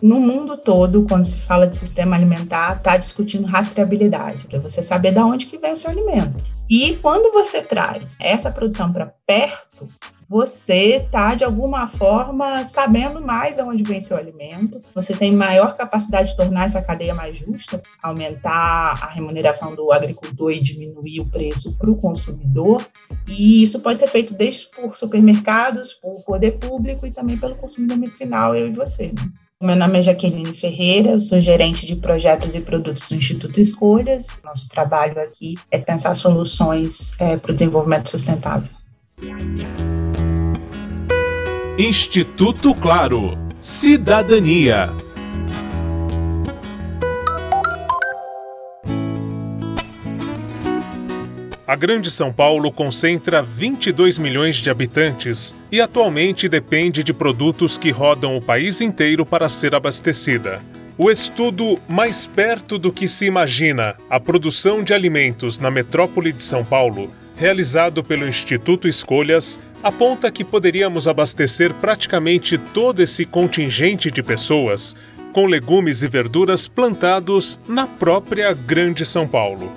No mundo todo, quando se fala de sistema alimentar, está discutindo rastreabilidade, que é você saber de onde que vem o seu alimento. E quando você traz essa produção para perto, você está, de alguma forma, sabendo mais de onde vem seu alimento, você tem maior capacidade de tornar essa cadeia mais justa, aumentar a remuneração do agricultor e diminuir o preço para o consumidor. E isso pode ser feito desde por supermercados, por poder público e também pelo consumidor final, eu e você. Né? Meu nome é Jaqueline Ferreira, eu sou gerente de projetos e produtos do Instituto Escolhas. Nosso trabalho aqui é pensar soluções é, para o desenvolvimento sustentável. Instituto Claro. Cidadania. A Grande São Paulo concentra 22 milhões de habitantes e atualmente depende de produtos que rodam o país inteiro para ser abastecida. O estudo Mais Perto do que se Imagina a produção de alimentos na metrópole de São Paulo, realizado pelo Instituto Escolhas, aponta que poderíamos abastecer praticamente todo esse contingente de pessoas com legumes e verduras plantados na própria Grande São Paulo.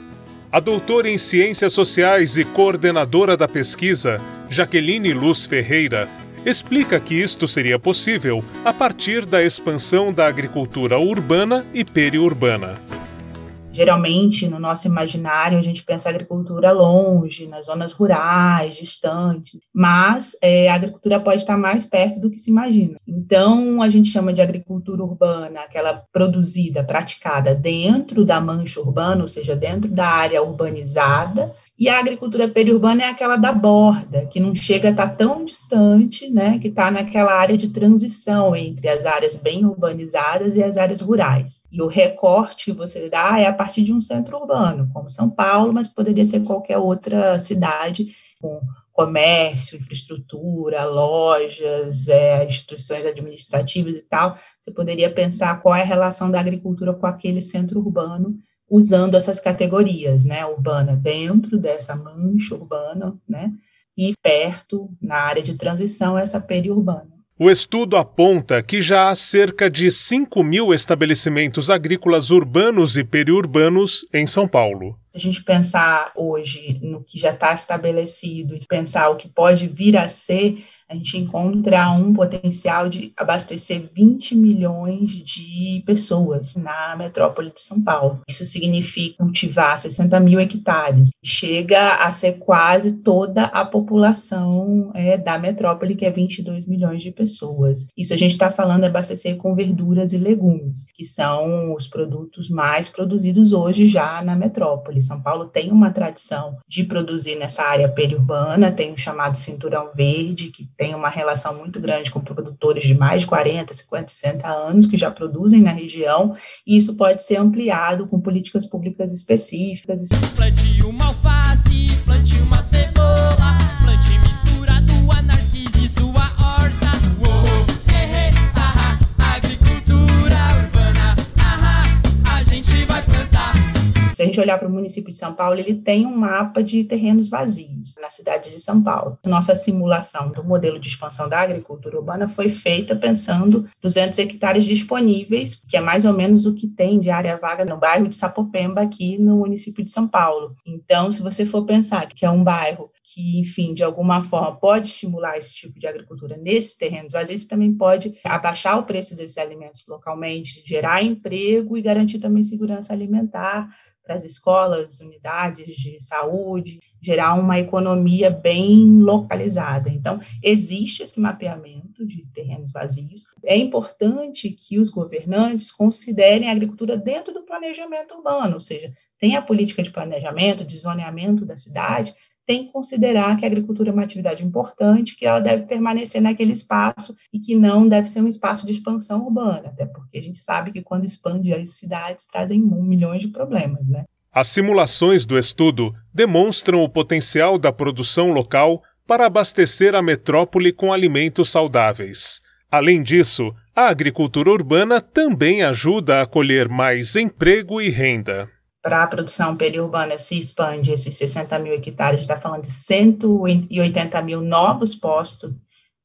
A doutora em Ciências Sociais e coordenadora da pesquisa, Jaqueline Luz Ferreira, explica que isto seria possível a partir da expansão da agricultura urbana e periurbana. Geralmente, no nosso imaginário, a gente pensa agricultura longe, nas zonas rurais, distantes, mas é, a agricultura pode estar mais perto do que se imagina. Então, a gente chama de agricultura urbana, aquela produzida, praticada dentro da mancha urbana, ou seja, dentro da área urbanizada, e a agricultura periurbana é aquela da borda, que não chega a estar tão distante, né, que está naquela área de transição entre as áreas bem urbanizadas e as áreas rurais. E o recorte que você dá é a partir de um centro urbano, como São Paulo, mas poderia ser qualquer outra cidade com comércio, infraestrutura, lojas, é, instituições administrativas e tal. Você poderia pensar qual é a relação da agricultura com aquele centro urbano usando essas categorias, né, urbana dentro dessa mancha urbana, né, e perto, na área de transição, essa periurbana. O estudo aponta que já há cerca de 5 mil estabelecimentos agrícolas urbanos e periurbanos em São Paulo. Se a gente pensar hoje no que já está estabelecido e pensar o que pode vir a ser, a gente encontra um potencial de abastecer 20 milhões de pessoas na metrópole de São Paulo. Isso significa cultivar 60 mil hectares. Chega a ser quase toda a população é, da metrópole, que é 22 milhões de pessoas. Isso a gente está falando é abastecer com verduras e legumes, que são os produtos mais produzidos hoje já na metrópole. São Paulo tem uma tradição de produzir nessa área periurbana, tem o chamado Cinturão Verde, que tem uma relação muito grande com produtores de mais de 40, 50, 60 anos que já produzem na região, e isso pode ser ampliado com políticas públicas específicas. Plante uma alface, plante uma Se a gente olhar para o município de São Paulo, ele tem um mapa de terrenos vazios na cidade de São Paulo. Nossa simulação do modelo de expansão da agricultura urbana foi feita pensando 200 hectares disponíveis, que é mais ou menos o que tem de área vaga no bairro de Sapopemba, aqui no município de São Paulo. Então, se você for pensar que é um bairro que, enfim, de alguma forma pode estimular esse tipo de agricultura nesses terrenos vazios, também pode abaixar o preço desses alimentos localmente, gerar emprego e garantir também segurança alimentar para as escolas, unidades de saúde, gerar uma economia bem localizada. Então, existe esse mapeamento de terrenos vazios. É importante que os governantes considerem a agricultura dentro do planejamento urbano, ou seja, tem a política de planejamento, de zoneamento da cidade, tem que considerar que a agricultura é uma atividade importante, que ela deve permanecer naquele espaço e que não deve ser um espaço de expansão urbana, até porque a gente sabe que quando expande as cidades trazem milhões de problemas, né? As simulações do estudo demonstram o potencial da produção local para abastecer a metrópole com alimentos saudáveis. Além disso, a agricultura urbana também ajuda a colher mais emprego e renda. Para a produção periurbana se expande esses 60 mil hectares, a gente está falando de 180 mil novos postos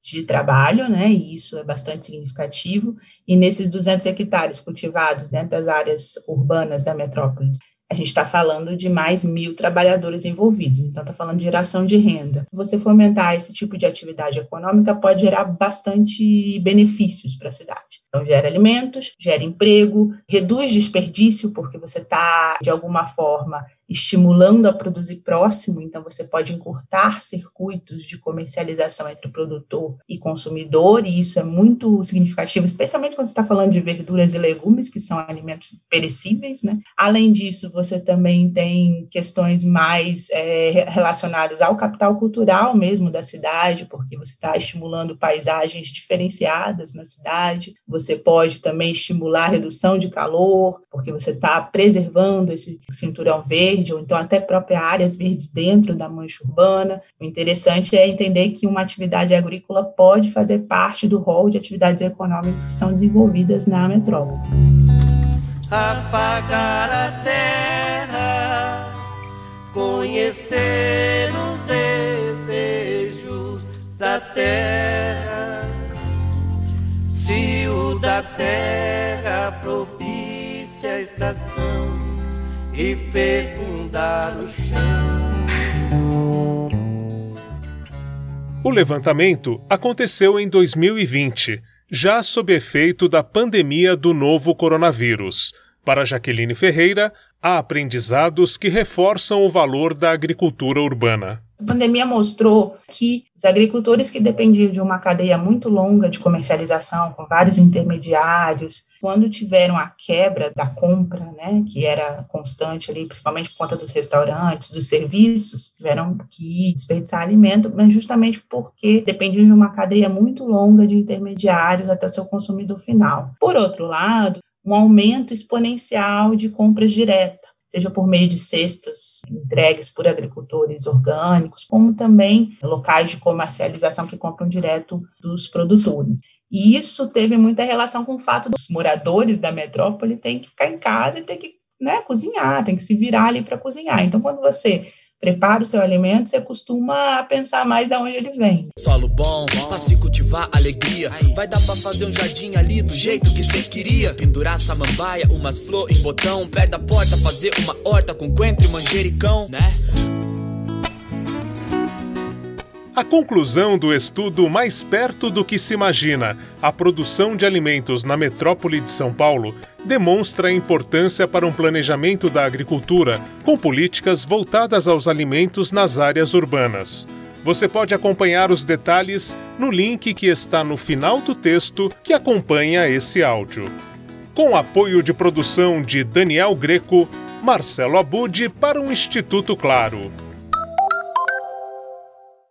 de trabalho, né, e isso é bastante significativo, e nesses 200 hectares cultivados dentro das áreas urbanas da metrópole, a gente está falando de mais mil trabalhadores envolvidos, então está falando de geração de renda. Você fomentar esse tipo de atividade econômica pode gerar bastante benefícios para a cidade. Então, gera alimentos, gera emprego, reduz desperdício, porque você está, de alguma forma, estimulando a produzir próximo, então você pode encurtar circuitos de comercialização entre produtor e consumidor, e isso é muito significativo, especialmente quando você está falando de verduras e legumes, que são alimentos perecíveis, né? Além disso, você também tem questões mais é, relacionadas ao capital cultural mesmo da cidade, porque você está estimulando paisagens diferenciadas na cidade, você pode também estimular a redução de calor, porque você está preservando esse cinturão verde, ou então até próprias áreas verdes dentro da mancha urbana. O interessante é entender que uma atividade agrícola pode fazer parte do rol de atividades econômicas que são desenvolvidas na metrópole. Apagar a terra, conhecer os desejos da terra, terra propicia a estação e fecundar o chão. O levantamento aconteceu em 2020, já sob efeito da pandemia do novo coronavírus. Para Jaqueline Ferreira, há aprendizados que reforçam o valor da agricultura urbana. A pandemia mostrou que os agricultores que dependiam de uma cadeia muito longa de comercialização, com vários intermediários, quando tiveram a quebra da compra, né, que era constante ali, principalmente por conta dos restaurantes, dos serviços, tiveram que desperdiçar alimento, mas justamente porque dependiam de uma cadeia muito longa de intermediários até o seu consumidor final. Por outro lado, um aumento exponencial de compras diretas seja por meio de cestas entregues por agricultores orgânicos, como também locais de comercialização que compram direto dos produtores. E isso teve muita relação com o fato dos moradores da metrópole terem que ficar em casa e ter que né, cozinhar, tem que se virar ali para cozinhar. Então, quando você prepara o seu alimento, você costuma pensar mais de onde ele vem. Solo bom, pra se cultivar alegria. Vai dar pra fazer um jardim ali do jeito que você queria. Pendurar samambaia, umas flores em botão. Perto da porta, fazer uma horta com coentro e manjericão, né? A conclusão do estudo Mais Perto do que se imagina, a produção de alimentos na metrópole de São Paulo, demonstra a importância para um planejamento da agricultura com políticas voltadas aos alimentos nas áreas urbanas. Você pode acompanhar os detalhes no link que está no final do texto que acompanha esse áudio. Com apoio de produção de Daniel Greco, Marcelo Abude para o Instituto Claro.